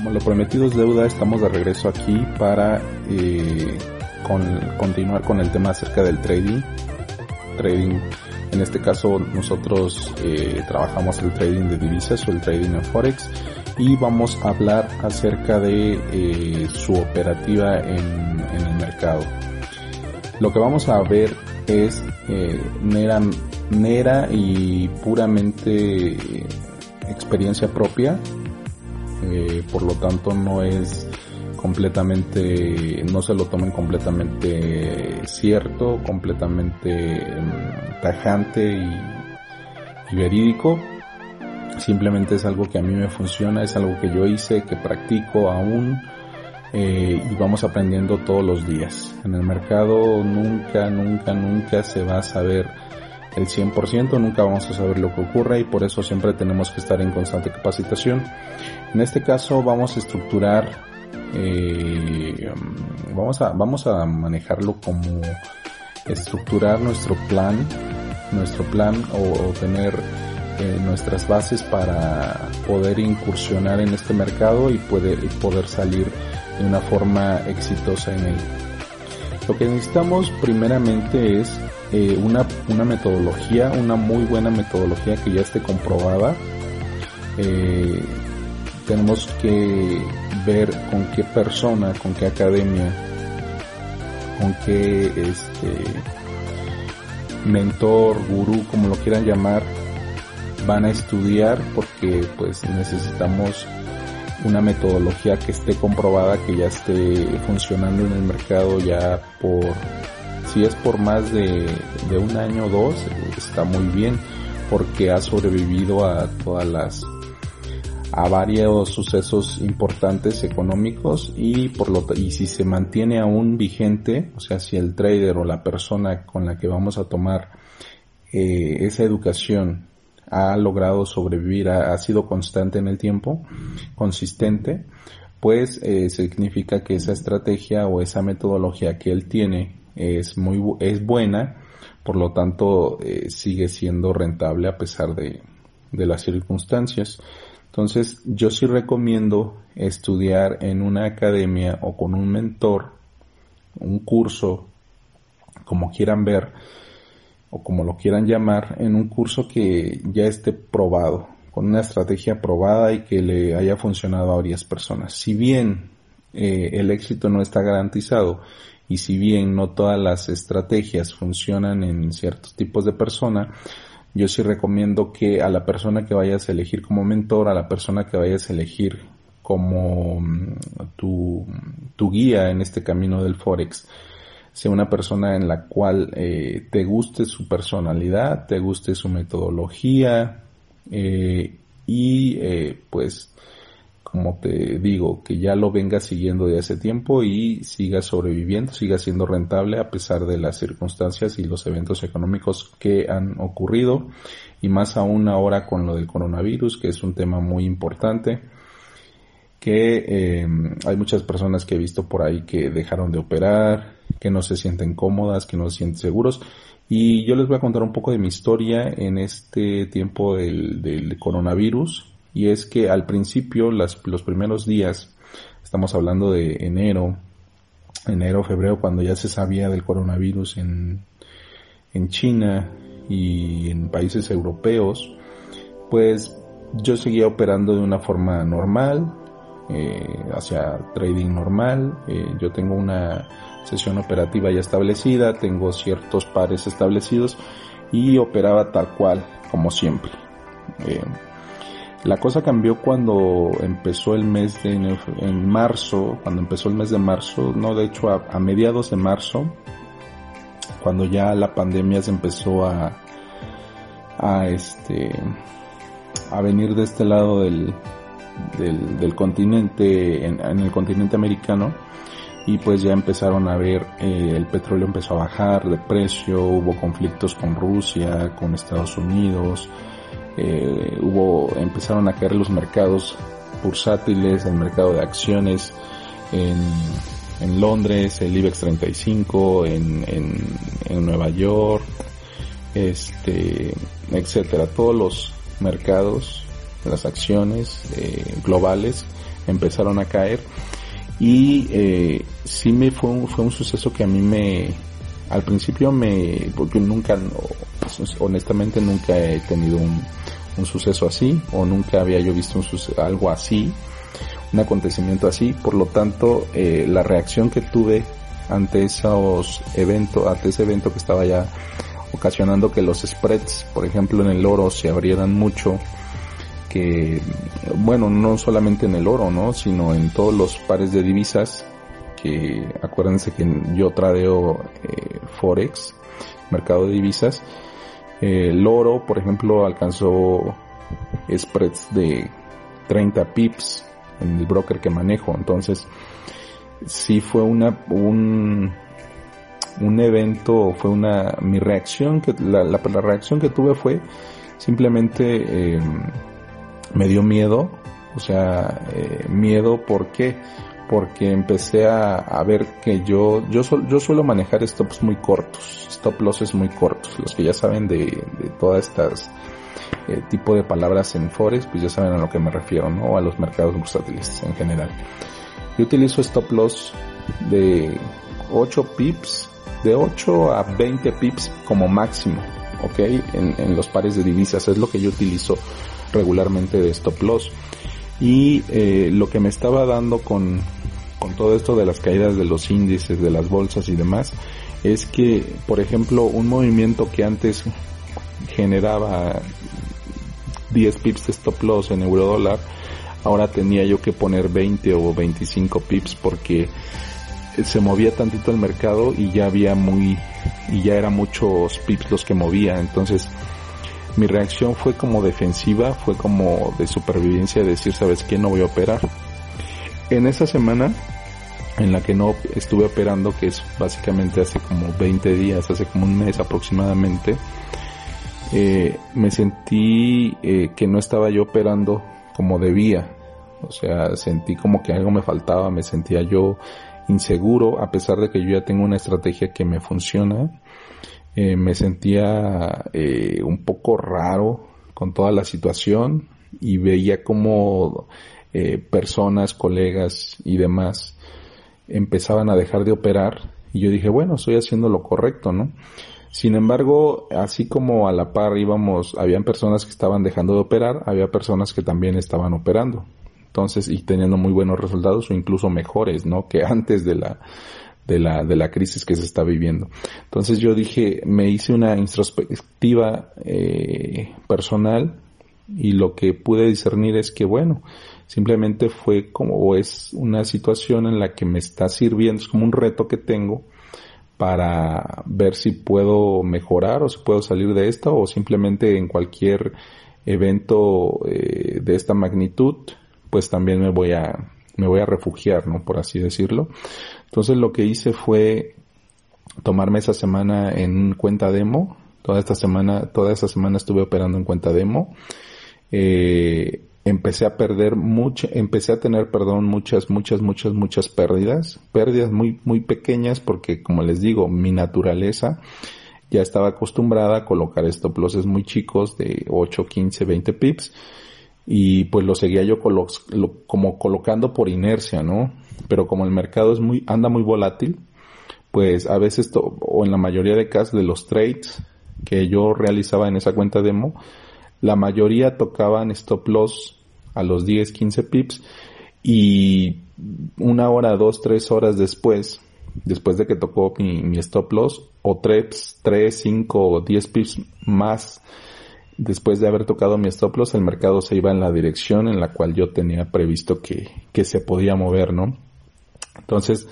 Como lo prometido es deuda, estamos de regreso aquí para eh, continuar con el tema acerca del trading. Trading, en este caso nosotros eh, trabajamos el trading de divisas o el trading en forex y vamos a hablar acerca de eh, su operativa en, el mercado. Lo que vamos a ver es mera, mera y puramente experiencia propia por lo tanto no es completamente, no se lo tomen completamente cierto, completamente mm, tajante y, verídico. Simplemente es algo que a mí me funciona, es algo que yo hice, que practico aún eh, y vamos aprendiendo todos los días. En el mercado nunca, nunca, nunca se va a saber el 100%, nunca vamos a saber lo que ocurre y por eso siempre tenemos que estar en constante capacitación. En este caso vamos a estructurar, eh, vamos, a, vamos a manejarlo como estructurar nuestro plan, nuestro plan o, tener eh, nuestras bases para poder incursionar en este mercado y poder, poder salir de una forma exitosa en él. Lo que necesitamos primeramente es eh, una, una metodología, una muy buena metodología que ya esté comprobada. Tenemos que ver con qué persona, con qué academia, con qué este mentor, gurú, como lo quieran llamar, van a estudiar porque pues necesitamos una metodología que esté comprobada, que ya esté funcionando en el mercado ya por si es por más de, un año o dos, está muy bien porque ha sobrevivido a todas las a varios sucesos importantes económicos y por lo y si se mantiene aún vigente, o sea, si el trader o la persona con la que vamos a tomar eh, esa educación ha logrado sobrevivir, ha, sido constante en el tiempo, consistente, pues eh, significa que esa estrategia o esa metodología que él tiene es muy es buena, por lo tanto eh, sigue siendo rentable a pesar de, de las circunstancias. Entonces yo sí recomiendo estudiar en una academia o con un mentor, un curso, como quieran ver o como lo quieran llamar, en un curso que ya esté probado, con una estrategia probada y que le haya funcionado a varias personas. Si bien eh, el éxito no está garantizado y si bien no todas las estrategias funcionan en ciertos tipos de persona, yo sí recomiendo que a la persona que vayas a elegir como mentor, a la persona que vayas a elegir como mm, tu, tu guía en este camino del Forex, sea una persona en la cual eh, te guste su personalidad, te guste su metodología eh, y eh, pues como te digo, que ya lo venga siguiendo de hace tiempo y siga sobreviviendo, siga siendo rentable a pesar de las circunstancias y los eventos económicos que han ocurrido y más aún ahora con lo del coronavirus, que es un tema muy importante que eh, hay muchas personas que he visto por ahí que dejaron de operar, que no se sienten cómodas, que no se sienten seguros. Y yo les voy a contar un poco de mi historia en este tiempo del coronavirus, y es que al principio, las, los primeros días, estamos hablando de enero, enero, febrero, cuando ya se sabía del coronavirus en, en China y en países europeos, pues yo seguía operando de una forma normal, eh, hacia trading normal. Eh, yo tengo una sesión operativa ya establecida, tengo ciertos pares establecidos y operaba tal cual, como siempre. Eh, la cosa cambió cuando empezó el mes de en marzo, cuando empezó el mes de marzo, no, de hecho a, mediados de marzo, cuando ya la pandemia se empezó a, a este a venir de este lado del, del, continente en, el continente americano y pues ya empezaron a ver eh, el petróleo empezó a bajar de precio hubo conflictos con Rusia con Estados Unidos eh, hubo empezaron a caer los mercados bursátiles el mercado de acciones en, en Londres el IBEX 35 en, en, en Nueva York este etcétera. Todos los mercados, las acciones eh, globales empezaron a caer. Y eh, sí me fue un, fue un suceso que a mí me al principio me porque nunca honestamente nunca he tenido un, un suceso así o nunca había yo visto un algo así un acontecimiento así por lo tanto eh, la reacción que tuve ante esos eventos ante ese evento que estaba ya ocasionando que los spreads, por ejemplo en el oro, se abrieran mucho, que, bueno, no solamente en el oro, ¿no? Sino en todos los pares de divisas, que acuérdense que yo tradeo eh, Forex, mercado de divisas, el oro, por ejemplo, alcanzó spreads de 30 pips en el broker que manejo, entonces sí fue una, un, un evento, fue una, mi reacción, que la, la, reacción que tuve fue simplemente eh, me dio miedo, o sea, eh, miedo, ¿por qué? Porque empecé a, a ver que yo, yo, yo suelo manejar stops muy cortos, stop losses muy cortos, los que ya saben de, de todas estas eh, tipo de palabras en Forex, pues ya saben a lo que me refiero, ¿no? A los mercados bursátiles en general. Yo utilizo stop loss de 8 pips de 8 a 20 pips como máximo, ¿ok? En, los pares de divisas es lo que yo utilizo regularmente de stop loss. Y eh, lo que me estaba dando con, con todo esto de las caídas de los índices, de las bolsas y demás, es que, por ejemplo, un movimiento que antes generaba 10 pips de stop loss en euro dólar, ahora tenía yo que poner 20 o 25 pips porque se movía tantito el mercado y ya había muy, y ya eran muchos pips los que movía, entonces mi reacción fue como defensiva, fue como de supervivencia, de decir, ¿sabes qué? No voy a operar. En esa semana en la que no estuve operando, que es básicamente hace como 20 días, hace como un mes aproximadamente, eh, me sentí eh, que no estaba yo operando como debía. O sea, sentí como que algo me faltaba, me sentía yo inseguro, a pesar de que yo ya tengo una estrategia que me funciona. Eh, me sentía un poco raro con toda la situación y veía como personas, colegas y demás empezaban a dejar de operar y yo dije, bueno, estoy haciendo lo correcto, ¿no? Sin embargo, así como a la par íbamos, habían personas que estaban dejando de operar, había personas que también estaban operando. Entonces, y teniendo muy buenos resultados o incluso mejores, ¿no? Que antes de la, de la, de la crisis que se está viviendo. Entonces yo dije, me hice una introspectiva eh, personal y lo que pude discernir es que bueno, simplemente fue como, o es una situación en la que me está sirviendo, es como un reto que tengo para ver si puedo mejorar o si puedo salir de esto o simplemente en cualquier evento eh, de esta magnitud pues también me voy a, me voy a refugiar, ¿no? Por así decirlo. Entonces lo que hice fue tomarme esa semana en cuenta demo. Toda esta semana, toda esa semana estuve operando en cuenta demo. Eh, empecé a perder mucho, empecé a tener, perdón, muchas, muchas, muchas, muchas pérdidas. Pérdidas muy, muy pequeñas porque, como les digo, mi naturaleza ya estaba acostumbrada a colocar stop losses muy chicos de 8, 15, 20 pips y pues lo seguía yo como colocando por inercia, ¿no? Pero como el mercado es muy, anda muy volátil, pues a veces, o en la mayoría de casos de los trades que yo realizaba en esa cuenta demo, la mayoría tocaban stop loss a los 10, 15 pips y una hora, dos, tres horas después, después de que tocó mi, stop loss, o tres, tres, cinco o diez pips más después de haber tocado mi stop loss, el mercado se iba en la dirección en la cual yo tenía previsto que, que se podía mover, ¿no? Entonces,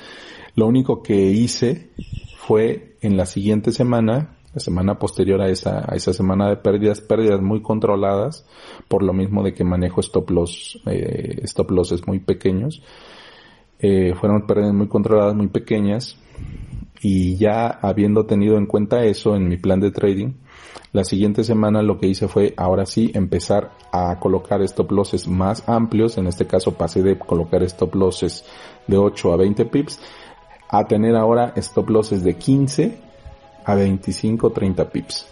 lo único que hice fue en la siguiente semana, la semana posterior a esa, a esa semana de pérdidas, pérdidas muy controladas, por lo mismo de que manejo stop loss, eh, stop losses muy pequeños. Eh, fueron pérdidas muy controladas, muy pequeñas, y ya habiendo tenido en cuenta eso en mi plan de trading, la siguiente semana lo que hice fue ahora sí empezar a colocar stop losses más amplios, en este caso pasé de colocar stop losses de 8 a 20 pips a tener ahora stop losses de 15 a 25, 30 pips.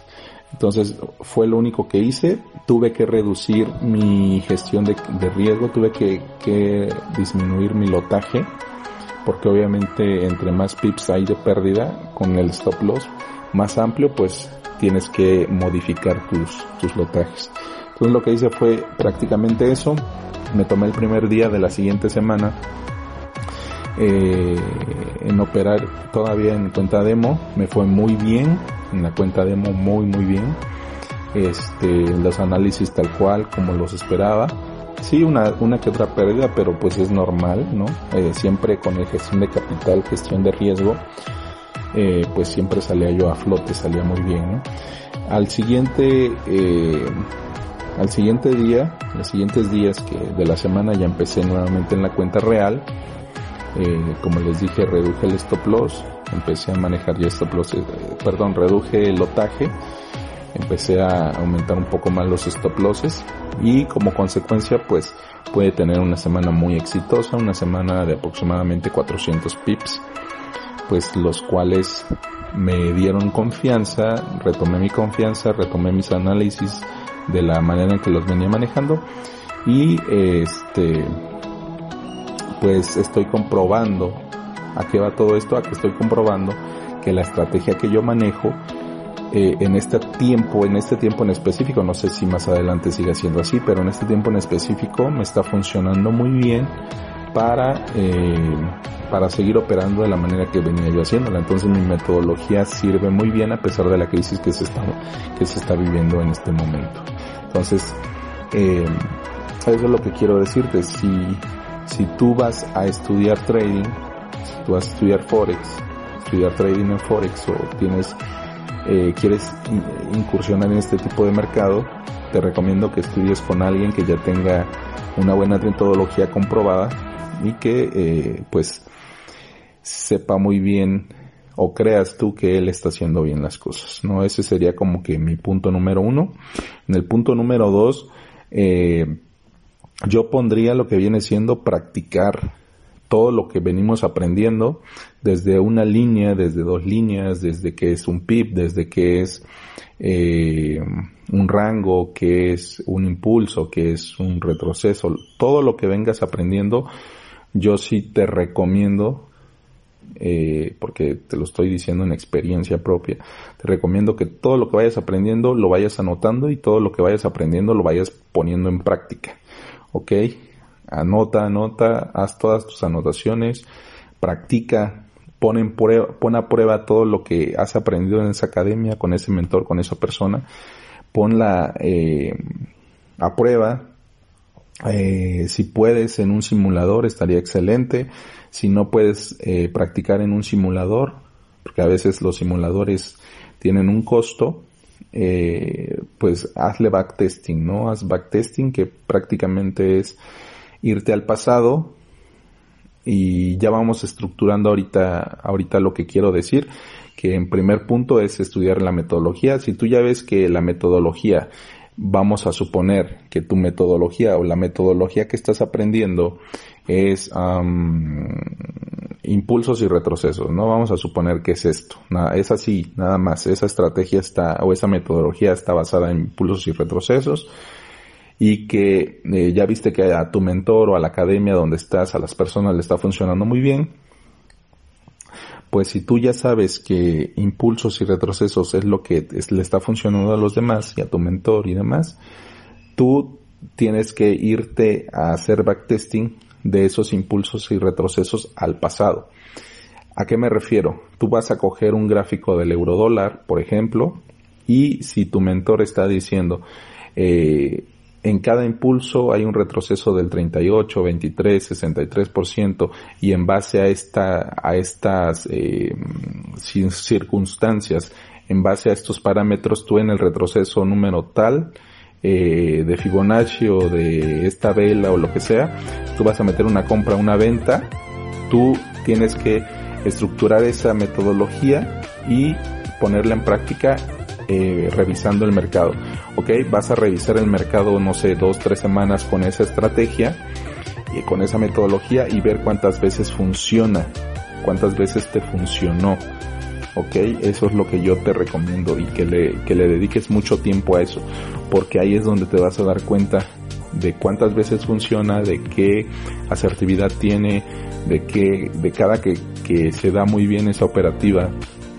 Entonces fue lo único que hice. Tuve que reducir mi gestión de, riesgo, tuve que, que, disminuir mi lotaje, porque obviamente entre más pips hay de pérdida con el stop loss más amplio, pues tienes que modificar tus, tus lotajes. Entonces lo que hice fue prácticamente eso. Me tomé el primer día de la siguiente semana eh, en operar todavía en cuenta demo. Me fue muy bien, en la cuenta demo muy muy bien. Este, los análisis tal cual como los esperaba. Sí, una, una que otra pérdida, pero pues es normal, ¿no? Eh, siempre con el gestión de capital, gestión de riesgo, eh, pues siempre salía yo a flote, salía muy bien, Al siguiente, al siguiente día, los siguientes días que de la semana ya empecé nuevamente en la cuenta real, eh, como les dije, reduje el stop loss, empecé a manejar ya stop loss, eh, perdón, reduje el lotaje, empecé a aumentar un poco más los stop losses y como consecuencia pues puede tener una semana muy exitosa, una semana de aproximadamente 400 pips, pues los cuales me dieron confianza, retomé mi confianza, retomé mis análisis de la manera en que los venía manejando y este pues estoy comprobando a qué va todo esto, a que estoy comprobando que la estrategia que yo manejo eh, en este tiempo, en este tiempo en específico, no sé si más adelante siga siendo así, pero en este tiempo en específico me está funcionando muy bien para eh, para seguir operando de la manera que venía yo haciéndola. Entonces mi metodología sirve muy bien a pesar de la crisis que se está que se está viviendo en este momento. Entonces eh, eso es lo que quiero decirte. Si tú vas a estudiar trading, si tú vas a estudiar forex, estudiar trading en forex o tienes eh, quieres incursionar en este tipo de mercado, te recomiendo que estudies con alguien que ya tenga una buena metodología comprobada y que eh, pues sepa muy bien o creas tú que él está haciendo bien las cosas, ¿no? Ese sería como que mi punto número uno. En el punto número dos, eh, yo pondría lo que viene siendo practicar todo lo que venimos aprendiendo desde una línea, desde dos líneas, desde que es un PIB, desde que es eh, un rango, que es un impulso, que es un retroceso, todo lo que vengas aprendiendo, yo sí te recomiendo, eh, porque te lo estoy diciendo en experiencia propia, te recomiendo que todo lo que vayas aprendiendo lo vayas anotando y todo lo que vayas aprendiendo lo vayas poniendo en práctica ¿ok? Anota, anota, haz todas tus anotaciones, practica, pon, prueba, pon a prueba todo lo que has aprendido en esa academia, con ese mentor, con esa persona, ponla eh, a prueba. Eh, si puedes en un simulador estaría excelente. Si no puedes eh, practicar en un simulador, porque a veces los simuladores tienen un costo, eh, pues hazle backtesting, ¿no? Haz backtesting que prácticamente es irte al pasado y ya vamos estructurando ahorita, ahorita lo que quiero decir, que en primer punto es estudiar la metodología. Si tú ya ves que la metodología, vamos a suponer que tu metodología o la metodología que estás aprendiendo es impulsos y retrocesos, ¿no? Vamos a suponer que es esto. Nada, es así, nada más. Esa estrategia está, o esa metodología está basada en impulsos y retrocesos. Y que eh, ya viste que a tu mentor o a la academia donde estás, a las personas le está funcionando muy bien. Pues si tú ya sabes que impulsos y retrocesos es lo que le está funcionando a los demás y a tu mentor y demás, tú tienes que irte a hacer backtesting de esos impulsos y retrocesos al pasado. ¿A qué me refiero? Tú vas a coger un gráfico del eurodólar, por ejemplo, y si tu mentor está diciendo, eh, en cada impulso hay un retroceso del 38, 23, 63% y en base a esta a estas eh, circunstancias en base a estos parámetros tú en el retroceso número tal eh, de Fibonacci o de esta vela o lo que sea, tú vas a meter una compra, una venta, tú tienes que estructurar esa metodología y ponerla en práctica eh, revisando el mercado. Ok, vas a revisar el mercado, no sé, dos, tres semanas con esa estrategia y con esa metodología y ver cuántas veces funciona, cuántas veces te funcionó. Ok, eso es lo que yo te recomiendo y que le, que le dediques mucho tiempo a eso, porque ahí es donde te vas a dar cuenta de cuántas veces funciona, de qué asertividad tiene, de qué, de cada que, que se da muy bien esa operativa,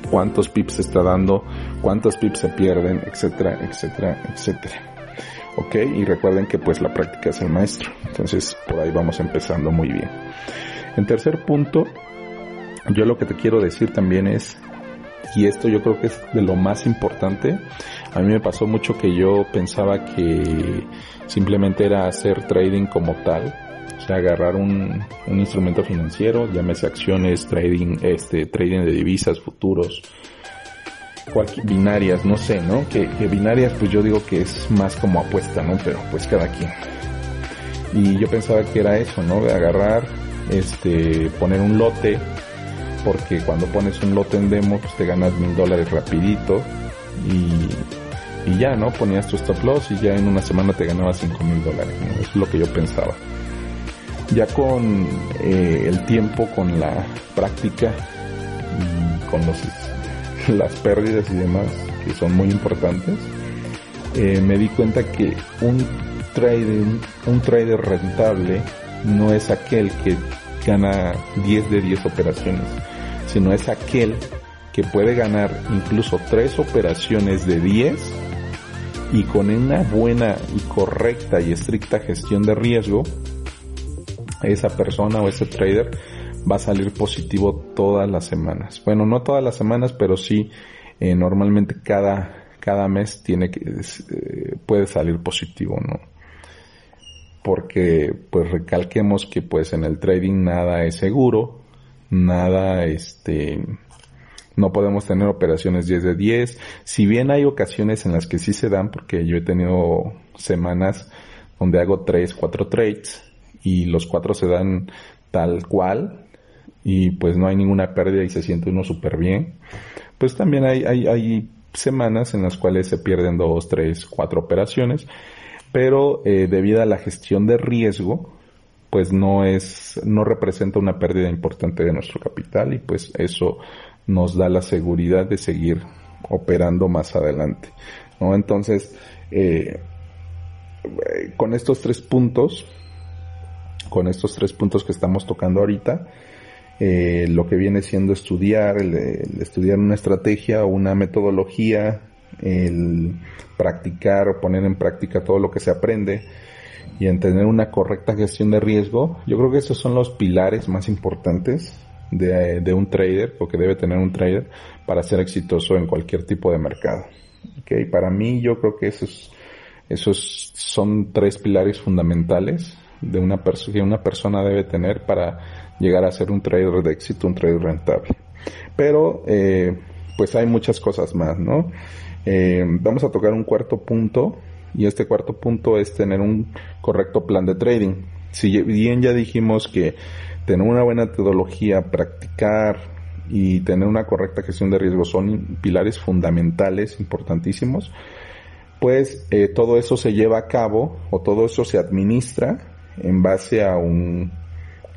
cuántos pips está dando, cuántos pips se pierden, etcétera, etcétera, etcétera. Ok, y recuerden que pues la práctica es el maestro. Entonces por ahí vamos empezando muy bien. En tercer punto, yo lo que te quiero decir también es, y esto yo creo que es de lo más importante, a mí me pasó mucho que yo pensaba que simplemente era hacer trading como tal, o sea, agarrar un, un instrumento financiero, llámese acciones, trading, este, trading de divisas, futuros, binarias, no sé, ¿no? Que, que, binarias pues yo digo que es más como apuesta, ¿no? Pero pues cada quien. Y yo pensaba que era eso, ¿no? De agarrar, este, poner un lote, porque cuando pones un lote en demo pues te ganas mil dólares rapidito y, ya, ¿no? Ponías tu stop loss y ya en una semana te ganabas cinco mil dólares, ¿no? Es lo que yo pensaba. Ya con eh, el tiempo, con la práctica, y con los las pérdidas y demás, que son muy importantes, eh, me di cuenta que un trader, un trader rentable no es aquel que gana 10 de 10 operaciones, sino es aquel que puede ganar incluso 3 operaciones de 10 y con una buena y correcta y estricta gestión de riesgo, esa persona o ese trader va a salir positivo todas las semanas. Bueno, no todas las semanas, pero sí eh, normalmente cada, cada mes tiene que, eh, puede salir positivo, ¿no? Porque pues recalquemos que pues en el trading nada es seguro, nada este, no podemos tener operaciones 10 de 10. Si bien hay ocasiones en las que sí se dan, porque yo he tenido semanas donde hago 3, 4 trades y los cuatro se dan tal cual, y pues no hay ninguna pérdida y se siente uno súper bien. Pues también hay, hay, hay semanas en las cuales se pierden dos, tres, cuatro operaciones, pero eh, debido a la gestión de riesgo, pues no es, no representa una pérdida importante de nuestro capital y pues eso nos da la seguridad de seguir operando más adelante. ¿no? Entonces, eh, con estos tres puntos, con estos tres puntos que estamos tocando ahorita, eh, lo que viene siendo estudiar, el, estudiar una estrategia o una metodología, el practicar o poner en práctica todo lo que se aprende y en tener una correcta gestión de riesgo, yo creo que esos son los pilares más importantes de, de un trader o que debe tener un trader para ser exitoso en cualquier tipo de mercado. Okay, para mí yo creo que esos, esos son tres pilares fundamentales de una que una persona debe tener para llegar a ser un trader de éxito, un trader rentable. Pero, eh, pues hay muchas cosas más, ¿no? Eh, vamos a tocar un cuarto punto y este cuarto punto es tener un correcto plan de trading. Si bien ya dijimos que tener una buena metodología, practicar y tener una correcta gestión de riesgo son pilares fundamentales, importantísimos, pues eh, todo eso se lleva a cabo o todo eso se administra en base a un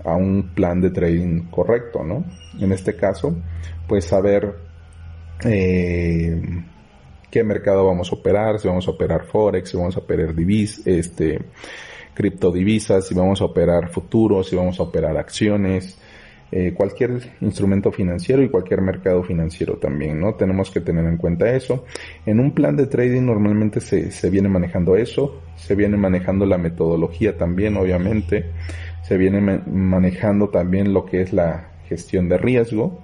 a un plan de trading correcto, ¿no? En este caso, pues saber eh, qué mercado vamos a operar, si vamos a operar forex, si vamos a operar divis, este, criptodivisas, si vamos a operar futuros, si vamos a operar acciones, eh, cualquier instrumento financiero y cualquier mercado financiero también, ¿no? Tenemos que tener en cuenta eso. En un plan de trading normalmente se, se viene manejando eso, se viene manejando la metodología también, obviamente se viene manejando también lo que es la gestión de riesgo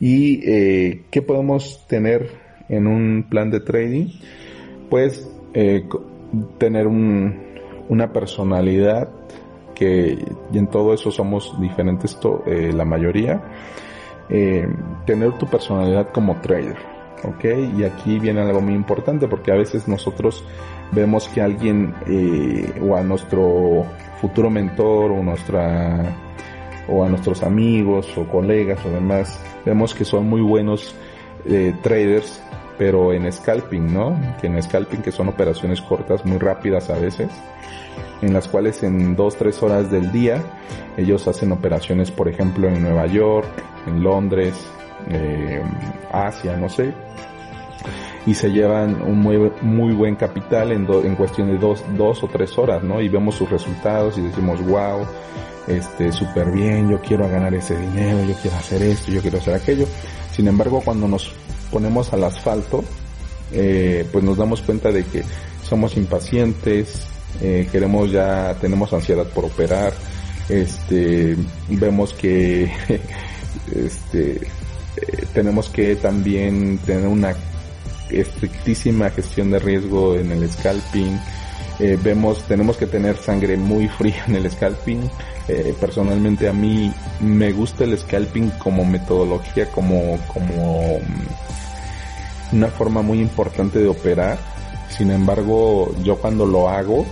y eh, qué podemos tener en un plan de trading pues eh, tener un, una personalidad que y en todo eso somos diferentes eh, la mayoría tener tu personalidad como trader ¿ok? Y aquí viene algo muy importante porque a veces nosotros vemos que alguien eh, o a nuestro futuro mentor o nuestra o a nuestros amigos o colegas o demás vemos que son muy buenos eh, traders pero en scalping, ¿no? Que en scalping que son operaciones cortas, muy rápidas a veces, en las cuales en dos, tres horas del día ellos hacen operaciones, por ejemplo, en Nueva York, en Londres, eh, Asia, no sé, y se llevan un muy, muy buen capital en, en cuestión de dos, dos o tres horas, ¿no? Y vemos sus resultados y decimos, wow, este, súper bien, yo quiero ganar ese dinero, yo quiero hacer esto, yo quiero hacer aquello. Sin embargo, cuando nos ponemos al asfalto, eh, pues nos damos cuenta de que somos impacientes, eh, queremos ya, tenemos ansiedad por operar, este, vemos que, este, eh, tenemos que también tener una estrictísima gestión de riesgo en el scalping, vemos, tenemos que tener sangre muy fría en el scalping. personalmente a mí me gusta el scalping como metodología, como, como una forma muy importante de operar. Sin embargo, yo cuando lo hago,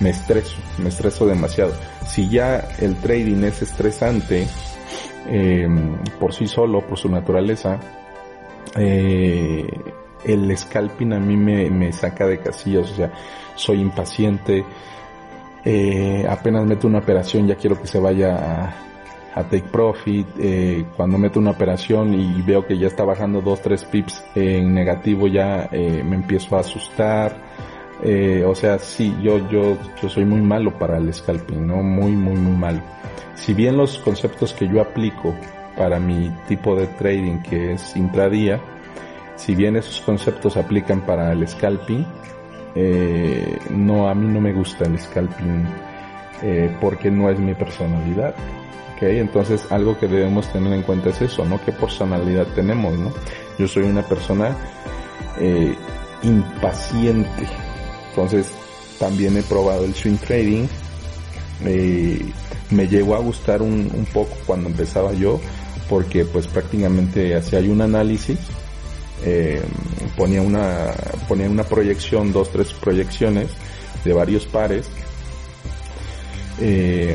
me estreso, me estreso demasiado. Si ya el trading es estresante em, por sí solo, por su naturaleza, eh, el scalping a mí me, me, saca de casillas, o sea, soy impaciente, eh, apenas meto una operación ya quiero que se vaya a, take profit, eh, cuando meto una operación y veo que ya está bajando 2-3 pips en negativo ya eh, me empiezo a asustar, o sea, sí, yo, yo, yo soy muy malo para el scalping, ¿no? Muy, muy, muy malo. Si bien los conceptos que yo aplico para mi tipo de trading que es intradía, si bien esos conceptos aplican para el scalping, no, a mí no me gusta el scalping porque no es mi personalidad. Entonces algo que debemos tener en cuenta es eso, ¿no? ¿Qué personalidad tenemos, ¿no? Yo soy una persona eh, impaciente. Entonces también he probado el swing trading. Eh, me llegó a gustar un, poco cuando empezaba yo porque pues prácticamente hacía un análisis eh, ponía una ponía una proyección dos tres proyecciones de varios pares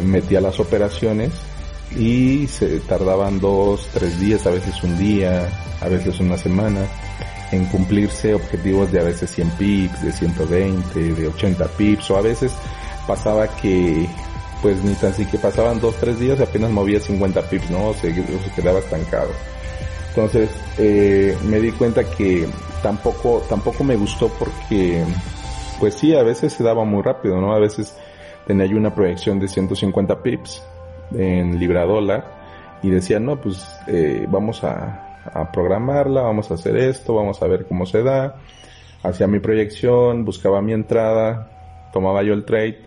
metía las operaciones y se tardaban dos, tres días, a veces un día, a veces una semana en cumplirse objetivos de a veces 100 pips, de 120, de 80 pips o a veces pasaba que pues ni tan siquiera pasaban dos, tres días y apenas movía 50 pips, ¿no? Se quedaba estancado. Entonces eh, me di cuenta que tampoco, tampoco me gustó porque pues sí, a veces se daba muy rápido, ¿no? A veces tenía yo una proyección de 150 pips en libra dólar y decían, no, pues eh, vamos a, a, programarla, vamos a hacer esto, vamos a ver cómo se da. Hacía mi proyección, buscaba mi entrada, tomaba yo el trade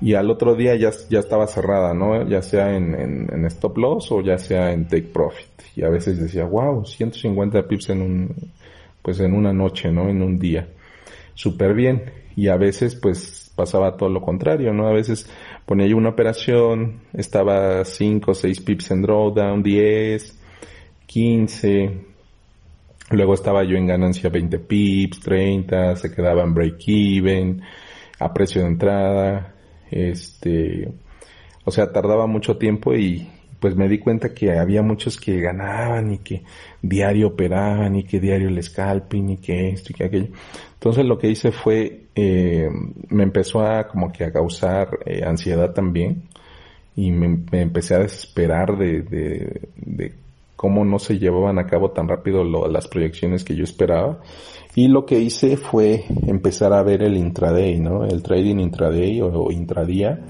y al otro día ya, ya estaba cerrada, ¿no? Ya sea en, en, stop loss o ya sea en take profit. Y a veces decía, wow, 150 pips en un, pues en una noche, ¿no? En un día. Súper bien. Y a veces pues pasaba todo lo contrario, ¿no? A veces ponía yo una operación, estaba 5 o 6 pips en drawdown, 10, 15, luego estaba yo en ganancia 20 pips, 30, se quedaba en break even, a precio de entrada, este, o sea, tardaba mucho tiempo y pues me di cuenta que había muchos que ganaban y que diario operaban y que diario el scalping y que esto y que aquello. Entonces lo que hice fue, eh, me empezó a como que a causar eh, ansiedad también y me, empecé a desesperar de, de, cómo no se llevaban a cabo tan rápido las proyecciones que yo esperaba. Y lo que hice fue empezar a ver el intraday, ¿no? El trading intraday o, intradía,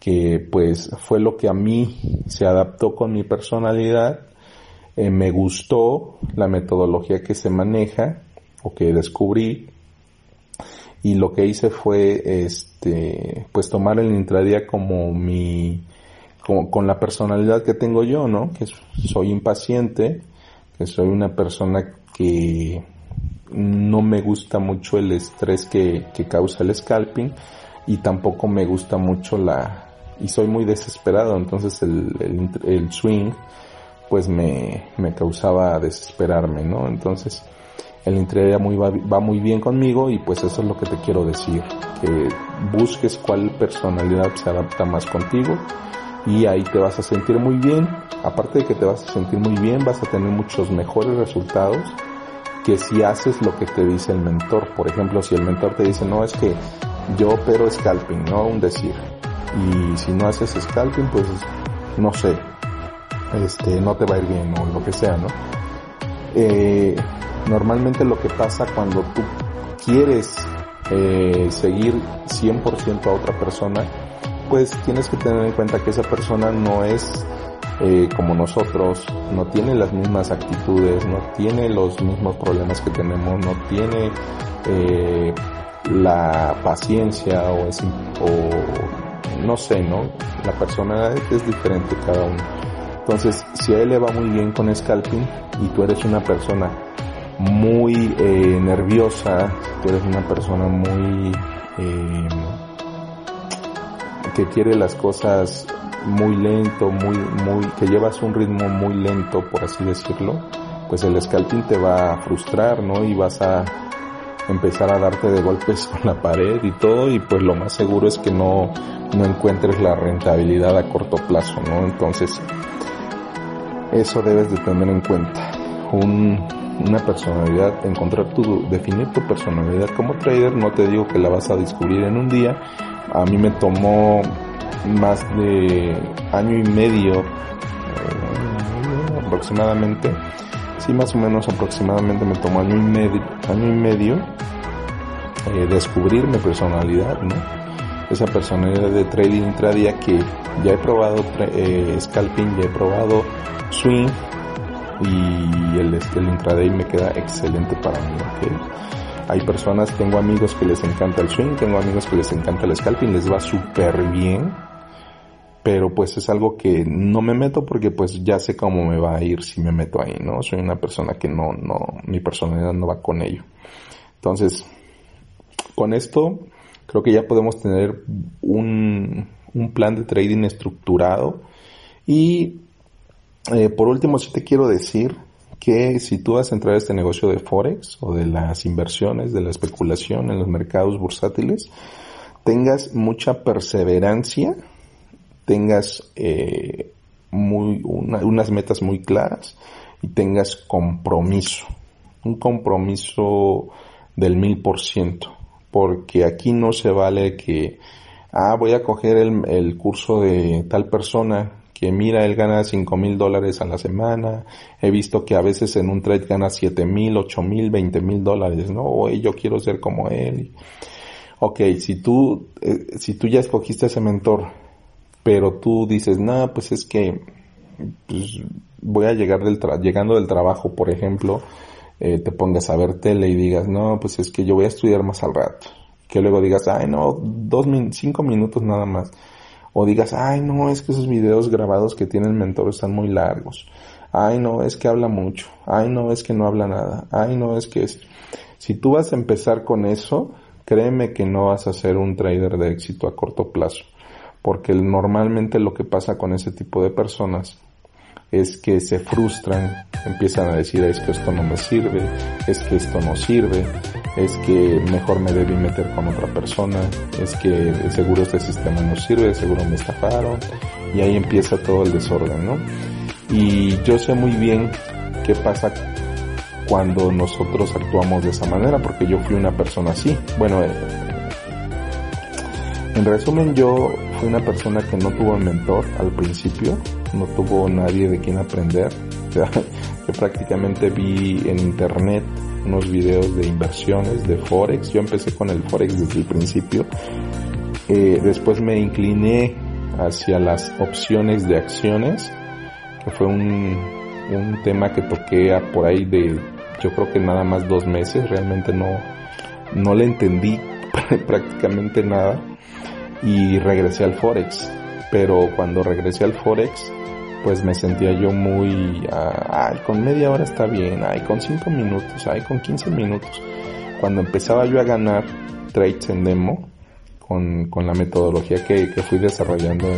que pues fue lo que a mí se adaptó con mi personalidad. Eh, me gustó la metodología que se maneja o que descubrí y lo que hice fue este pues tomar el intradía como mi como, con la personalidad que tengo yo no que soy impaciente que soy una persona que no me gusta mucho el estrés que, que causa el scalping y tampoco me gusta mucho la y soy muy desesperado entonces el, el, swing pues me, me causaba desesperarme no entonces el intraday muy, va, va muy bien conmigo y pues eso es lo que te quiero decir, que busques cuál personalidad se adapta más contigo y ahí te vas a sentir muy bien. Aparte de que te vas a sentir muy bien, vas a tener muchos mejores resultados que si haces lo que te dice el mentor. Por ejemplo, si el mentor te dice, no, es que yo opero scalping, no un decir. Y si no haces scalping, pues no sé, este, no te va a ir bien o lo que sea, ¿no? Eh, normalmente lo que pasa cuando tú quieres eh, seguir 100% a otra persona, pues tienes que tener en cuenta que esa persona no es eh, como nosotros, no tiene las mismas actitudes, no tiene los mismos problemas que tenemos, no tiene eh, la paciencia o, es, o no sé, ¿no? La persona es diferente cada uno. Entonces, si a él le va muy bien con scalping y tú eres una persona muy eh, nerviosa, tú eres una persona muy eh, que quiere las cosas muy lento, muy, muy, que llevas un ritmo muy lento, por así decirlo, pues el scalping te va a frustrar, ¿no? Y vas a empezar a darte de golpes con la pared y todo, y pues lo más seguro es que no, no encuentres la rentabilidad a corto plazo, ¿no? Entonces, eso debes de tener en cuenta. Un, una personalidad, encontrar tu, definir tu personalidad como trader, no te digo que la vas a descubrir en un día, a mí me tomó más de año y medio eh, aproximadamente, sí más o menos aproximadamente me tomó año y medio, año y medio eh, descubrir mi personalidad, ¿no? Esa personalidad de trading intradía que ya he probado eh, scalping, ya he probado swing, y el, este, el intraday me queda excelente para mí. Hay personas, tengo amigos que les encanta el swing, tengo amigos que les encanta el scalping, les va súper bien, pero pues es algo que no me meto porque pues ya sé cómo me va a ir si me meto ahí, ¿no? Soy una persona que no, no, mi personalidad no va con ello. Entonces, con esto creo que ya podemos tener un, un plan de trading estructurado y eh, por último, sí te quiero decir que si tú vas a entrar a este negocio de Forex o de las inversiones, de la especulación en los mercados bursátiles, tengas mucha perseverancia, tengas eh, muy, unas metas muy claras y tengas compromiso, un compromiso del mil por ciento, porque aquí no se vale que, ah, voy a coger el, curso de tal persona que mira, él gana cinco mil dólares a la semana, he visto que a veces en un trade gana siete mil, ocho mil, veinte mil dólares, ¿no? Yo quiero ser como él. Ok, si tú, eh, si tú ya escogiste ese mentor, pero tú dices, no, pues es que pues, voy a llegar del llegando del trabajo, por ejemplo, eh, te pongas a ver tele y digas, no, pues es que yo voy a estudiar más al rato. Que luego digas, ay no, dos, cinco minutos nada más o digas, ay no, es que esos videos grabados que tiene el mentor están muy largos, ay no, es que habla mucho, ay no, es que no habla nada, ay no, es que es... Si tú vas a empezar con eso, créeme que no vas a ser un trader de éxito a corto plazo, porque normalmente lo que pasa con ese tipo de personas es que se frustran, empiezan a decir es que esto no me sirve, es que esto no sirve, es que mejor me debí meter con otra persona, es que seguro este sistema no sirve, seguro me estafaron y ahí empieza todo el desorden, ¿no? Y yo sé muy bien qué pasa cuando nosotros actuamos de esa manera, porque yo fui una persona así. Bueno, eh, en resumen yo fui una persona que no tuvo mentor al principio, no tuvo nadie de quien aprender. yo prácticamente vi en internet unos videos de inversiones, de Forex. Yo empecé con el Forex desde el principio. Eh, después me incliné hacia las opciones de acciones, que fue un, un tema que toqué a por ahí de, yo creo que nada más dos meses. Realmente no, no le entendí prácticamente nada y regresé al Forex. Pero cuando regresé al Forex, pues me sentía yo muy, ah, ay, con media hora está bien, ay, con cinco minutos, ay, con 15 minutos. Cuando empezaba yo a ganar trades en demo, con, con la metodología que, que fui desarrollando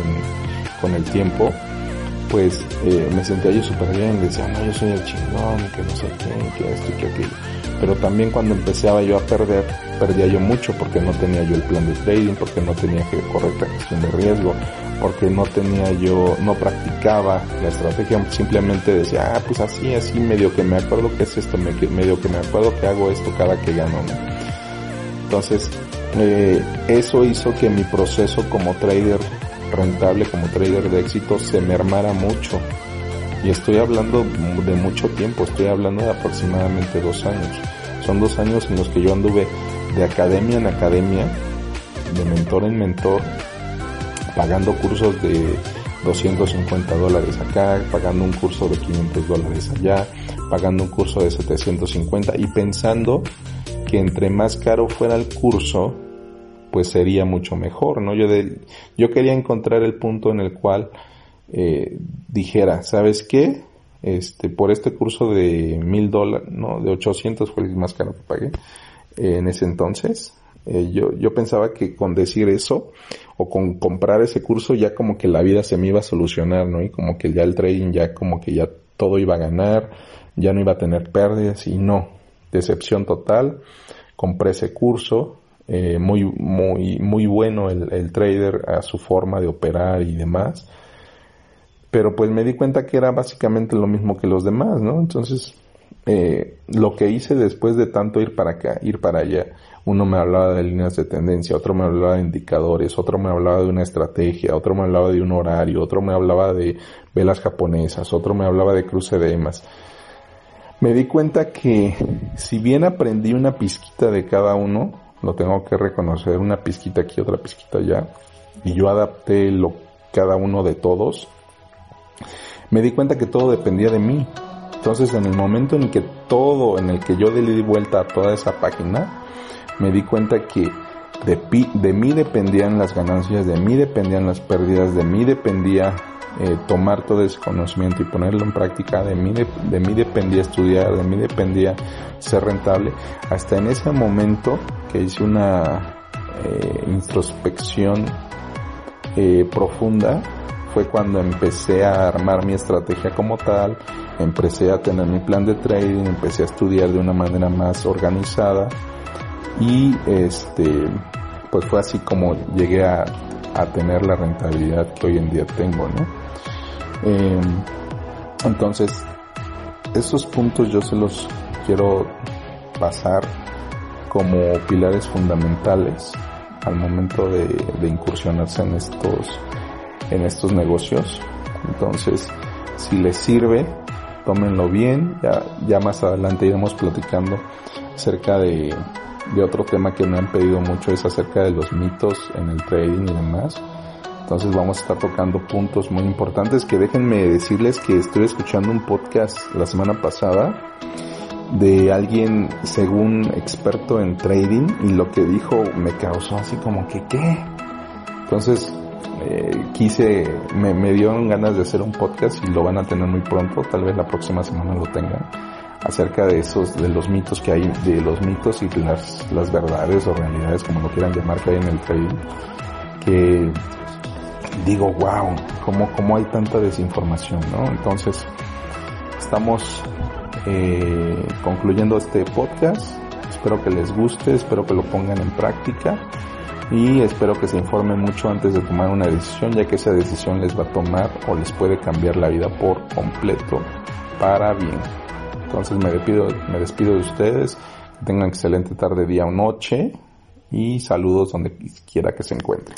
con el tiempo, pues eh, me sentía yo súper bien, decía, no, yo soy el chingón, que no sé qué, que esto que aquello. Pero también cuando empezaba yo a perder, perdía yo mucho porque no tenía yo el plan de trading, porque no tenía que correcta gestión de riesgo, porque no tenía yo, no practicaba la estrategia, simplemente decía, ah, pues así, así, medio que me acuerdo que es esto, medio que me acuerdo que hago esto cada que gano, Entonces, eh, eso hizo que mi proceso como trader rentable, como trader de éxito, se mermara mucho. Y estoy hablando de mucho tiempo, estoy hablando de aproximadamente dos años. Son dos años en los que yo anduve de academia en academia, de mentor en mentor, pagando cursos de 250 dólares acá, pagando un curso de 500 dólares allá, pagando un curso de 750 y pensando que entre más caro fuera el curso, pues sería mucho mejor, ¿no? Yo, de, yo quería encontrar el punto en el cual eh, dijera, ¿sabes qué? Este, por este curso de mil dólares, no, de 800 fue el más caro que pagué eh, en ese entonces. Eh, yo, yo pensaba que con decir eso o con comprar ese curso ya como que la vida se me iba a solucionar, ¿no? Y como que ya el trading ya como que ya todo iba a ganar, ya no iba a tener pérdidas y no, decepción total. Compré ese curso, eh, muy, muy, muy bueno el, el, trader a su forma de operar y demás. Pero pues me di cuenta que era básicamente lo mismo que los demás, ¿no? Entonces, eh, lo que hice después de tanto ir para acá, ir para allá, uno me hablaba de líneas de tendencia, otro me hablaba de indicadores, otro me hablaba de una estrategia, otro me hablaba de un horario, otro me hablaba de velas japonesas, otro me hablaba de cruce de emas. Me di cuenta que si bien aprendí una pizquita de cada uno, lo tengo que reconocer, una pizquita aquí, otra pizquita allá, y yo adapté lo, cada uno de todos, me di cuenta que todo dependía de mí. Entonces en el momento en que todo, en el que yo le di vuelta a toda esa página, me di cuenta que de, de mí dependían las ganancias, de mí dependían las pérdidas, de mí dependía eh, tomar todo ese conocimiento y ponerlo en práctica, de mí, de, mí dependía estudiar, de mí dependía ser rentable. Hasta en ese momento que hice una eh, introspección eh, profunda, fue cuando empecé a armar mi estrategia como tal, empecé a tener mi plan de trading, empecé a estudiar de una manera más organizada y este pues fue así como llegué a, a tener la rentabilidad que hoy en día tengo, ¿no? Eh, entonces, esos puntos yo se los quiero pasar como pilares fundamentales al momento de, incursionarse en estos, en estos negocios. Entonces, si les sirve, tómenlo bien. Ya, más adelante iremos platicando acerca de, de otro tema que me han pedido mucho, es acerca de los mitos en el trading y demás. Entonces vamos a estar tocando puntos muy importantes que déjenme decirles que estoy escuchando un podcast la semana pasada de alguien según experto en trading y lo que dijo me causó así como que qué. Entonces eh, quise, me, me dieron ganas de hacer un podcast y lo van a tener muy pronto, tal vez la próxima semana lo tengan acerca de esos, de los mitos que hay, de los mitos y las, las verdades o realidades, como lo quieran llamar, que hay en el trading, que digo, wow, ¿cómo, cómo hay tanta desinformación, ¿no? Entonces, estamos eh, concluyendo este podcast. Espero que les guste, espero que lo pongan en práctica y espero que se informen mucho antes de tomar una decisión, ya que esa decisión les va a tomar o les puede cambiar la vida por completo para bien. Entonces me despido, me despido de ustedes, que tengan excelente tarde, día o noche y saludos donde quiera que se encuentren.